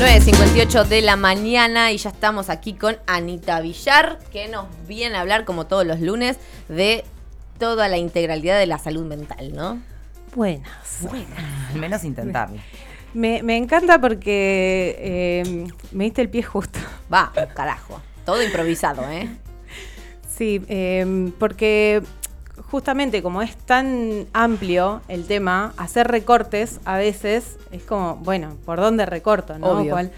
9.58 de la mañana y ya estamos aquí con Anita Villar, que nos viene a hablar, como todos los lunes, de toda la integralidad de la salud mental, ¿no? Buenas. Al menos intentarlo. Me, me encanta porque eh, me diste el pie justo. Va, carajo. Todo improvisado, ¿eh? Sí, eh, porque justamente como es tan amplio el tema, hacer recortes a veces es como, bueno, ¿por dónde recorto? ¿no? Obvio. ¿Cuál-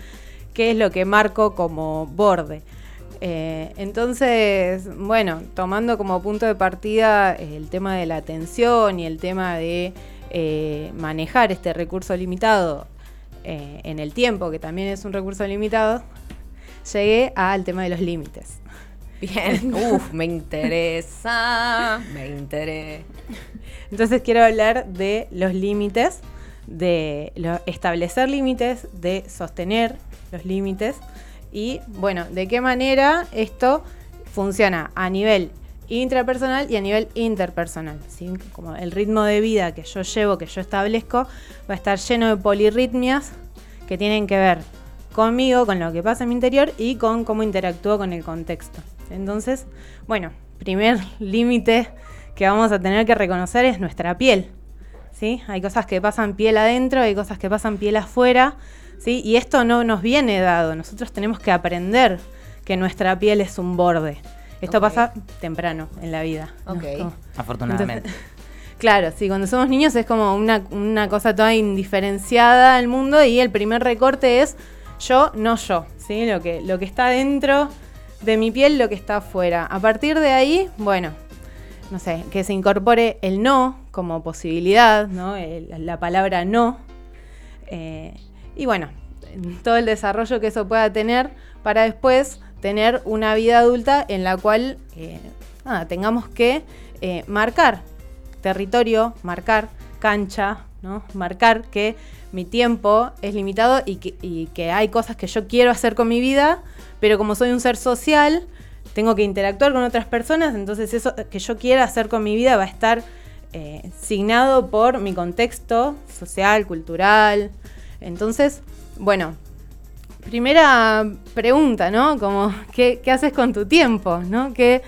¿Qué es lo que marco como borde? Eh, entonces, bueno, tomando como punto de partida el tema de la atención y el tema de eh, manejar este recurso limitado eh, en el tiempo, que también es un recurso limitado, llegué al tema de los límites. Bien. Uf, me interesa. Me interesa. Entonces quiero hablar de los límites, de lo- establecer límites, de sostener los límites y, bueno, de qué manera esto funciona a nivel intrapersonal y a nivel interpersonal. ¿sí? Como el ritmo de vida que yo llevo, que yo establezco, va a estar lleno de polirritmias que tienen que ver conmigo, con lo que pasa en mi interior y con cómo interactúo con el contexto. Entonces, bueno, primer límite que vamos a tener que reconocer es nuestra piel. ¿sí? Hay cosas que pasan piel adentro, hay cosas que pasan piel afuera, ¿sí? y esto no nos viene dado. Nosotros tenemos que aprender que nuestra piel es un borde. Esto pasa temprano en la vida. ¿no? Ok. Como- Afortunadamente. Claro, sí, cuando somos niños es como una, una cosa toda indiferenciada al mundo y el primer recorte es yo, no yo, ¿sí? Lo que, lo que está dentro de mi piel, lo que está afuera. A partir de ahí, bueno, no sé, que se incorpore el no como posibilidad, ¿no? La palabra no. Eh, y bueno, todo el desarrollo que eso pueda tener para después tener una vida adulta en la cual eh, tengamos que eh, marcar territorio, marcar cancha, ¿no? marcar que mi tiempo es limitado y que, y que hay cosas que yo quiero hacer con mi vida, pero como soy un ser social, tengo que interactuar con otras personas, entonces eso que yo quiera hacer con mi vida va a estar eh, signado por mi contexto social, cultural. Entonces, bueno, primera pregunta, ¿no? Como, ¿qué, qué haces con tu tiempo? ¿no? ¿Qué,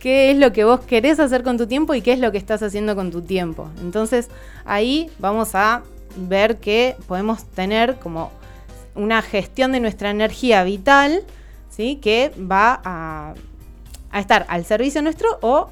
¿Qué es lo que vos querés hacer con tu tiempo y qué es lo que estás haciendo con tu tiempo? Entonces, ahí vamos a ver que podemos tener como una gestión de nuestra energía vital, ¿sí? Que va a, estar al servicio nuestro o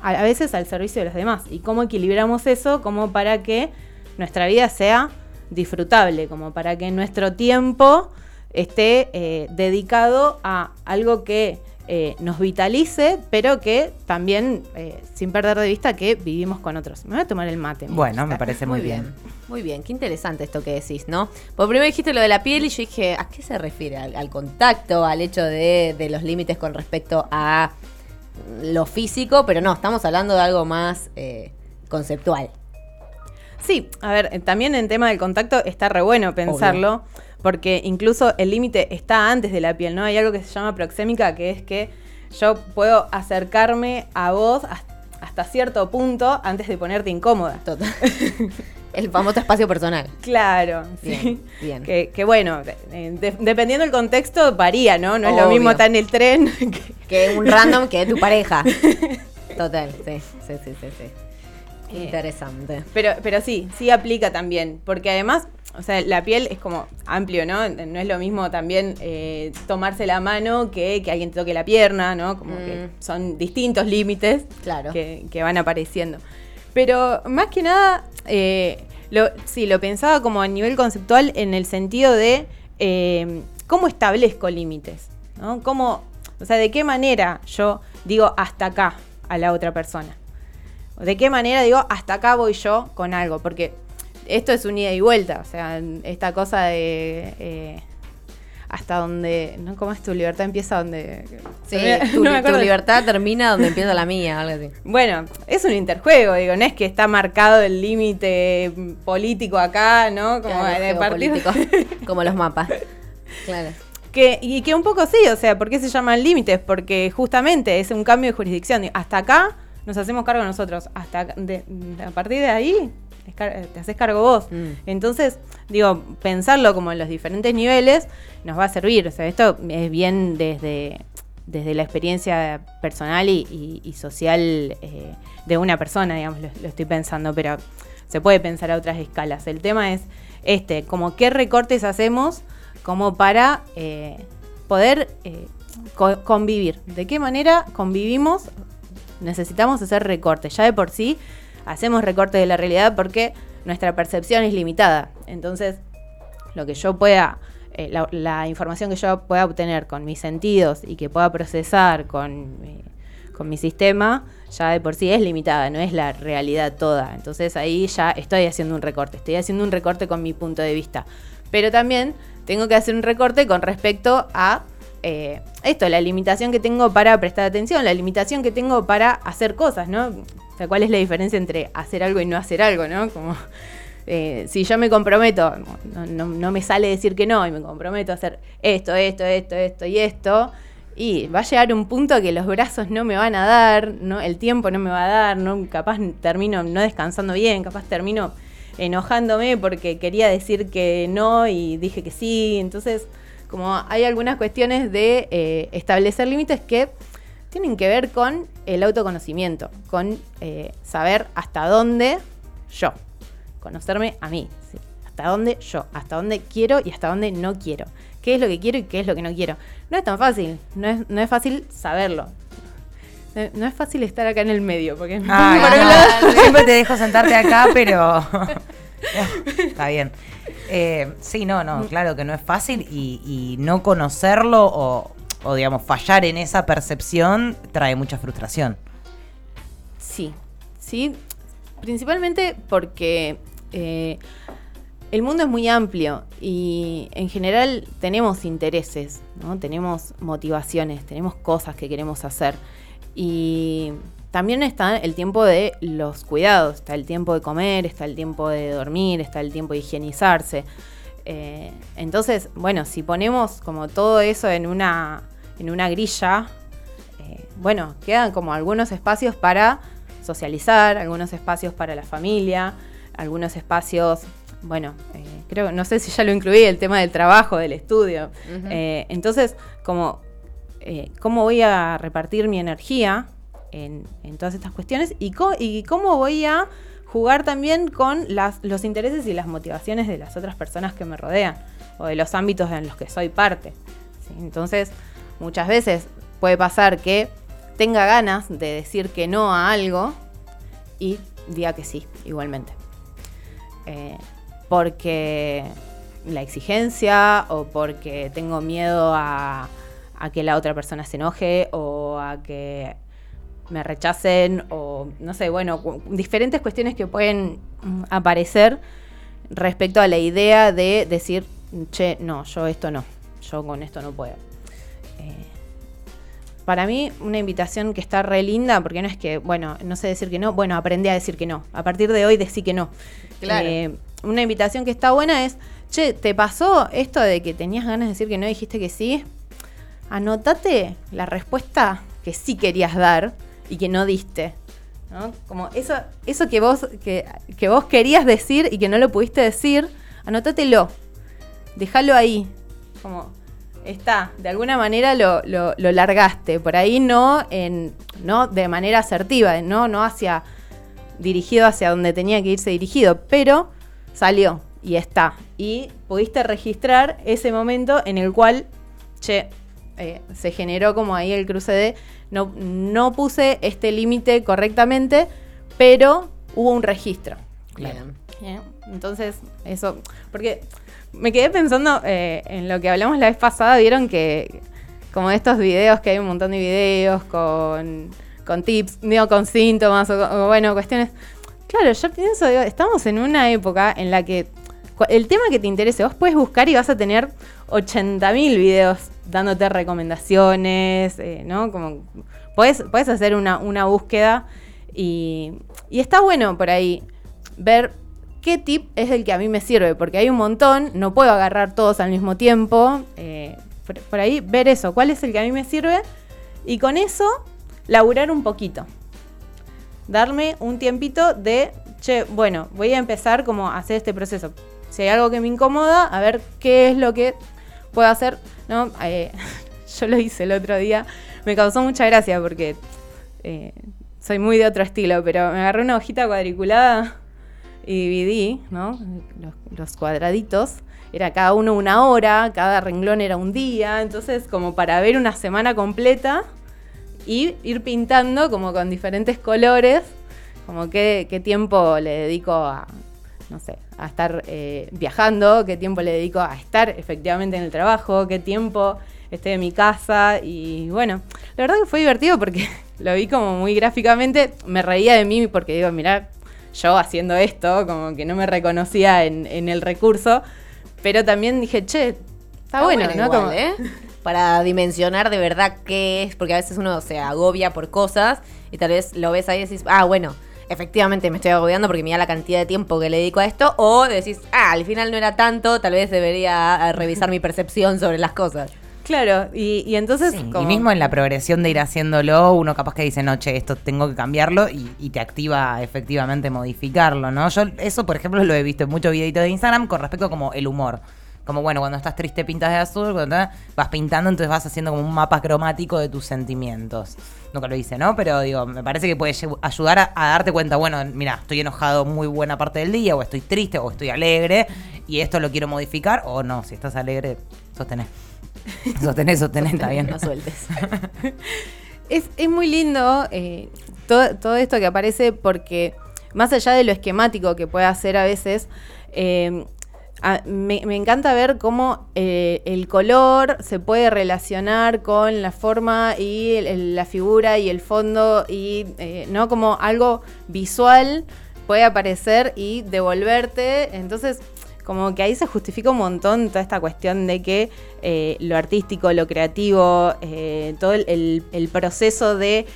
a, a veces al servicio de los demás. Y cómo equilibramos eso como para que nuestra vida sea disfrutable, como para que nuestro tiempo esté eh, dedicado a algo que eh, nos vitalice, pero que también, eh, sin perder de vista, que vivimos con otros. Me voy a tomar el mate. Bueno, me parece muy bien. Muy bien, qué interesante esto que decís, ¿no? Por primero dijiste lo de la piel y yo dije, ¿a qué se refiere? ¿Al, al contacto, al hecho de, de los límites con respecto a lo físico? Pero no, estamos hablando de algo más eh, conceptual. Sí, a ver, también en tema del contacto está re bueno pensarlo, porque incluso el límite está antes de la piel, ¿no? Hay algo que se llama proxémica, que es que yo puedo acercarme a vos has- hasta cierto punto antes de ponerte incómoda. Total. El famoso espacio personal. Claro, Bien, sí. bien. Que, que bueno, eh, de- dependiendo del contexto varía, ¿no? No es lo mismo estar en el tren que- Que un random que tu pareja. Total, sí, sí, sí, sí. sí. Eh, Interesante. Pero, pero sí, sí aplica también, porque además, o sea, la piel es como amplio, ¿no? No es lo mismo también eh, tomarse la mano que que alguien te toque la pierna, ¿no? Como que Mm. son distintos límites Claro. que, que van apareciendo. Pero más que nada, eh, lo, sí, lo pensaba como a nivel conceptual en el sentido de eh, cómo establezco límites, ¿no? Cómo, o sea, de qué manera yo digo hasta acá a la otra persona. ¿De qué manera digo hasta acá voy yo con algo? Porque esto es un ida y vuelta, o sea, esta cosa de eh, hasta donde, ¿no? ¿Cómo es tu libertad empieza donde... Sí, tu, libertad termina donde empieza la mía, algo así. Bueno, es un interjuego, digo, no es que está marcado el límite político acá, ¿no? Como Claro, de partido. como los mapas. Claro. Que, y que un poco sí, o sea, ¿por qué se llaman límites? Porque justamente es un cambio de jurisdicción. Hasta acá nos hacemos cargo nosotros. Hasta de- a partir de ahí te haces cargo vos. Mm. Entonces, digo, pensarlo como en los diferentes niveles nos va a servir. O sea, esto es bien desde, desde la experiencia personal y, y- y social eh, de una persona, digamos, lo, lo estoy pensando, pero se puede pensar a otras escalas. El tema es este, como qué recortes hacemos como para eh, poder eh, co- convivir. ¿De qué manera convivimos? Necesitamos hacer recortes. Ya de por sí hacemos recortes de la realidad porque nuestra percepción es limitada. Entonces, lo que yo pueda, eh, la, información que yo pueda obtener con mis sentidos y que pueda procesar con, con mi sistema, ya de por sí es limitada, no es la realidad toda. Entonces ahí ya estoy haciendo un recorte, estoy haciendo un recorte con mi punto de vista. Pero también tengo que hacer un recorte con respecto a eh, esto, la limitación que tengo para prestar atención, la limitación que tengo para hacer cosas, ¿no? O sea, ¿cuál es la diferencia entre hacer algo y no hacer algo, ¿no? Como eh, si yo me comprometo, no, me sale decir que no y me comprometo a hacer esto, esto, esto, esto y esto, y va a llegar un punto que los brazos no me van a dar, ¿no? el tiempo no me va a dar, ¿no? capaz termino no descansando bien, capaz termino enojándome porque quería decir que no y dije que sí, entonces como hay algunas cuestiones de eh, establecer límites que tienen que ver con el autoconocimiento, con eh, saber hasta dónde yo, conocerme a mí, ¿sí? hasta dónde yo, hasta dónde quiero y hasta dónde no quiero, qué es lo que quiero y qué es lo que no quiero. No es tan fácil, no es, no es fácil saberlo. No, es fácil estar acá en el medio, porque Ay, pongo por un no, lado- siempre te dejo sentarte acá, pero está bien. Eh, sí, no, no, claro que no es fácil y, y no conocerlo o, o, digamos, fallar en esa percepción trae mucha frustración. Sí, sí, principalmente porque eh, el mundo es muy amplio y en general tenemos intereses, ¿no? tenemos motivaciones, tenemos cosas que queremos hacer y también está el tiempo de los cuidados, está el tiempo de comer, está el tiempo de dormir, está el tiempo de higienizarse. Eh, entonces, bueno, si ponemos como todo eso en una, en una grilla, eh, bueno, quedan como algunos espacios para socializar, algunos espacios para la familia, algunos espacios, bueno, eh, creo, no sé si ya lo incluí, el tema del trabajo, del estudio. Eh, entonces, como, ¿cómo voy a repartir mi energía en, todas estas cuestiones? Y, cómo voy a jugar también con los intereses y las motivaciones de las otras personas que me rodean o de los ámbitos en los que soy parte. Entonces, muchas veces puede pasar que tenga ganas de decir que no a algo y diga que sí, igualmente. Eh, porque la exigencia o porque tengo miedo a que la otra persona se enoje o a que me rechacen o no sé, bueno, cu- diferentes cuestiones que pueden mm, aparecer respecto a la idea de decir, che, no, yo esto no, yo con esto no puedo. Eh, para mí, una invitación que está re linda, porque no es que, bueno, no sé decir que no, bueno, aprendí a decir que no. A partir de hoy decí que no. Claro. Eh, una invitación que está buena es, che, ¿te pasó esto de que tenías ganas de decir que no y dijiste que sí? Anotate la respuesta que sí querías dar y que no diste. ¿no? Como eso, eso que vos, que, que vos querías decir y que no lo pudiste decir, anótatelo. Déjalo ahí. Como está, de alguna manera lo, lo- largaste. Por ahí no, en, no de manera asertiva, no, no hacia dirigido hacia donde tenía que irse dirigido, pero salió y está. Y pudiste registrar ese momento en el cual, che, eh, se generó como ahí el cruce de no, no puse este límite correctamente, pero hubo un registro. Bien, Entonces, eso, porque me quedé pensando eh, en lo que hablamos la vez pasada, vieron que como estos videos, que hay un montón de videos con, con tips, digo, con síntomas, o, o bueno, cuestiones. Claro, yo pienso, digo, estamos en una época en la que el tema que te interese, vos puedes buscar y vas a tener 80.000 videos dándote recomendaciones, eh, ¿no? Como puedes, hacer una, una búsqueda y, y está bueno por ahí ver qué tip es el que a mí me sirve, porque hay un montón, no puedo agarrar todos al mismo tiempo. eh, por, por ahí ver eso, cuál es el que a mí me sirve y con eso laburar un poquito. Darme un tiempito de che, bueno, voy a empezar como a hacer este proceso. Si hay algo que me incomoda, a ver qué es lo que puedo hacer, ¿no? Eh, yo lo hice el otro día, me causó mucha gracia porque eh, soy muy de otro estilo, pero me agarré una hojita cuadriculada y dividí, ¿no? Los, cuadraditos. Era cada uno una hora, cada renglón era un día, entonces como para ver una semana completa y ir pintando como con diferentes colores, como qué, qué tiempo le dedico a, no sé, a estar eh, viajando, qué tiempo le dedico a estar efectivamente en el trabajo, qué tiempo estoy en mi casa y bueno, la verdad que fue divertido porque lo vi como muy gráficamente, me reía de mí porque digo, mirá, yo haciendo esto, como que no me reconocía en, en el recurso, pero también dije, che, está, bueno, ¿no? igual, Como- ¿eh? Para dimensionar de verdad qué es, porque a veces uno se agobia por cosas y tal vez lo ves ahí y decís, ah, bueno, efectivamente me estoy agobiando porque mira la cantidad de tiempo que le dedico a esto, o decís, ah, al final no era tanto, tal vez debería eh, revisar mi percepción sobre las cosas. Claro, y, y entonces... Sí, como- Y mismo en la progresión de ir haciéndolo, uno capaz que dice, no, che, esto tengo que cambiarlo y, y te activa efectivamente modificarlo, ¿no? Yo eso, por ejemplo, lo he visto en muchos videitos de Instagram con respecto como el humor. Como bueno, cuando estás triste pintas de azul, cuando estás- vas pintando, entonces vas haciendo como un mapa cromático de tus sentimientos. Nunca lo hice, ¿no? Pero digo, me parece que puede ayudar a, a darte cuenta, bueno, mira, estoy enojado muy buena parte del día, o estoy triste, o estoy alegre, y esto lo quiero modificar, o no, si estás alegre, sostenés. Sostenés, sostenés, está bien. No sueltes. Es, es muy lindo eh, todo, todo esto que aparece porque más allá de lo esquemático que puede hacer a veces, eh, a- me, encanta ver cómo eh, el color se puede relacionar con la forma y la figura y el fondo y eh, no como algo visual puede aparecer y devolverte. Entonces, como que ahí se justifica un montón toda esta cuestión de que eh, lo artístico, lo creativo, todo el, proceso de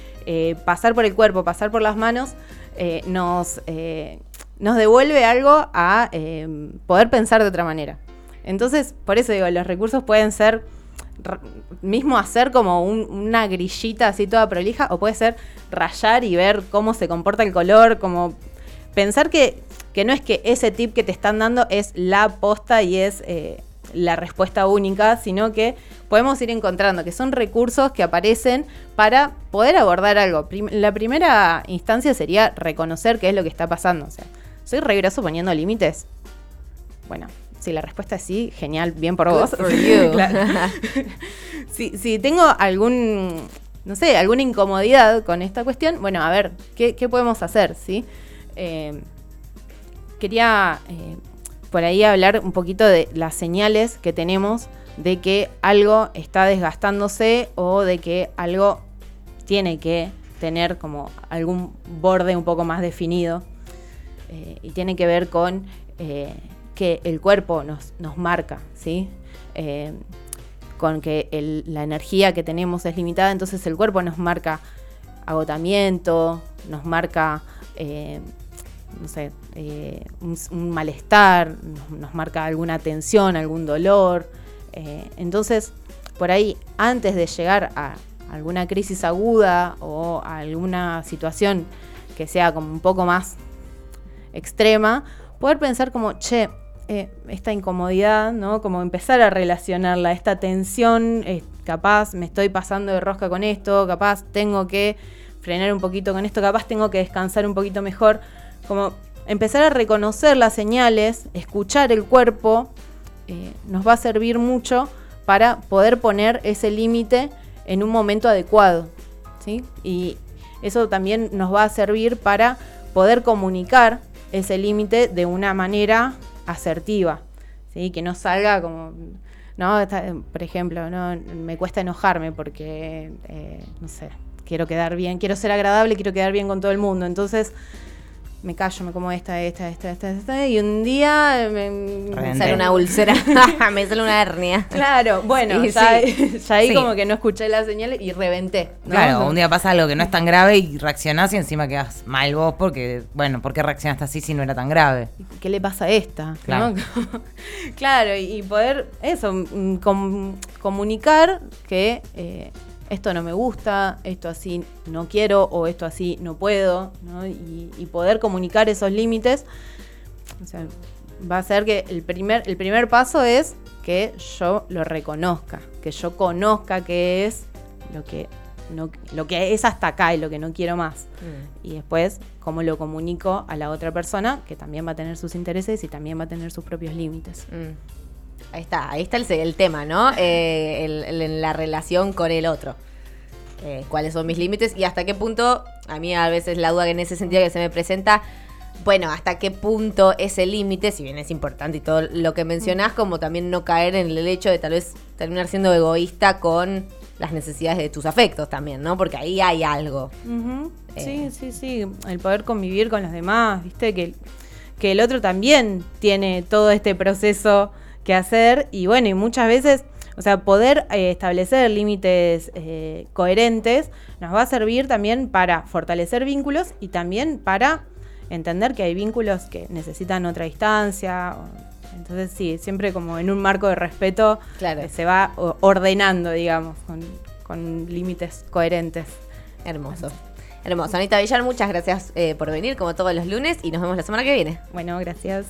pasar por el cuerpo, pasar por las manos, nos, nos devuelve algo a eh, poder pensar de otra manera. Entonces, por eso digo, los recursos pueden ser mismo hacer como un- una grillita así toda prolija, o puede ser rayar y ver cómo se comporta el color, como pensar que, que no es que ese tip que te están dando es la posta y es eh, la respuesta única, sino que podemos ir encontrando que son recursos que aparecen para poder abordar algo. La primera instancia sería reconocer qué es lo que está pasando. ¿Soy regroso poniendo límites? Bueno, si la respuesta es sí, genial, bien por Good vos. for you. Claro. si, si tengo algún, no sé, alguna incomodidad con esta cuestión, bueno, a ver, ¿qué, qué podemos hacer? ¿sí? Eh, quería eh, por ahí hablar un poquito de las señales que tenemos de que algo está desgastándose o de que algo tiene que tener como algún borde un poco más definido. Eh, y tiene que ver con eh, que el cuerpo nos, nos marca, ¿sí? Eh, con que la energía que tenemos es limitada, entonces el cuerpo nos marca agotamiento, nos marca, no sé, un, malestar, nos, nos marca alguna tensión, algún dolor. Entonces, por ahí, antes de llegar a alguna crisis aguda o a alguna situación que sea como un poco más extrema, poder pensar como, che, eh, esta incomodidad, ¿no? Como empezar a relacionarla, esta tensión, eh, capaz me estoy pasando de rosca con esto, capaz tengo que frenar un poquito con esto, capaz tengo que descansar un poquito mejor, como empezar a reconocer las señales, escuchar el cuerpo, eh, nos va a servir mucho para poder poner ese límite en un momento adecuado, ¿sí? Y eso también nos va a servir para poder comunicar ese límite de una manera asertiva, ¿sí? Que no salga como, no, por ejemplo, no, me cuesta enojarme porque, eh, no sé, quiero quedar bien, quiero ser agradable, quiero quedar bien con todo el mundo, entonces me callo, me como esta, esta, esta, esta, esta, y un día me, sale una úlcera, me sale una hernia. Claro, bueno, Sí, ya, sí. ya ahí Sí. como que no escuché la señal y reventé. ¿no? Claro, un día pasa algo que no es tan grave y reaccionás y encima quedas mal vos porque, bueno, ¿por qué reaccionaste así si no era tan grave? ¿Qué le pasa a esta? Claro. ¿No? claro, y y poder eso, mm, com- comunicar que eh, esto no me gusta, esto así no quiero o esto así no puedo, ¿no? Y, y poder comunicar esos límites. O sea, va a ser que el primer, el primer paso es que yo lo reconozca, que yo conozca qué es lo que, no, lo que es hasta acá y lo que no quiero más. Mm. Y después, cómo lo comunico a la otra persona, que también va a tener sus intereses y también va a tener sus propios límites. Mm. Ahí está, ahí está el, el tema, ¿no? Eh, el- el- la relación con el otro. Eh, ¿Cuáles son mis límites? Y hasta qué punto, a mí a veces la duda que en ese sentido que se me presenta, bueno, hasta qué punto ese límite, si bien es importante y todo lo que mencionás, como también no caer en el hecho de tal vez terminar siendo egoísta con las necesidades de tus afectos también, ¿no? Porque ahí hay algo. Eh. Sí, sí, sí. El poder convivir con los demás, viste, que, que el otro también tiene todo este proceso que hacer. Y bueno, y muchas veces, o sea, poder eh, establecer límites eh, coherentes nos va a servir también para fortalecer vínculos y también para entender que hay vínculos que necesitan otra distancia. Entonces, sí, siempre como en un marco de respeto Claro. eh, se va ordenando, digamos, con, con límites coherentes. Hermoso. Hermoso. Anita Villar, muchas gracias eh, por venir, como todos los lunes, y nos vemos la semana que viene. Bueno, gracias.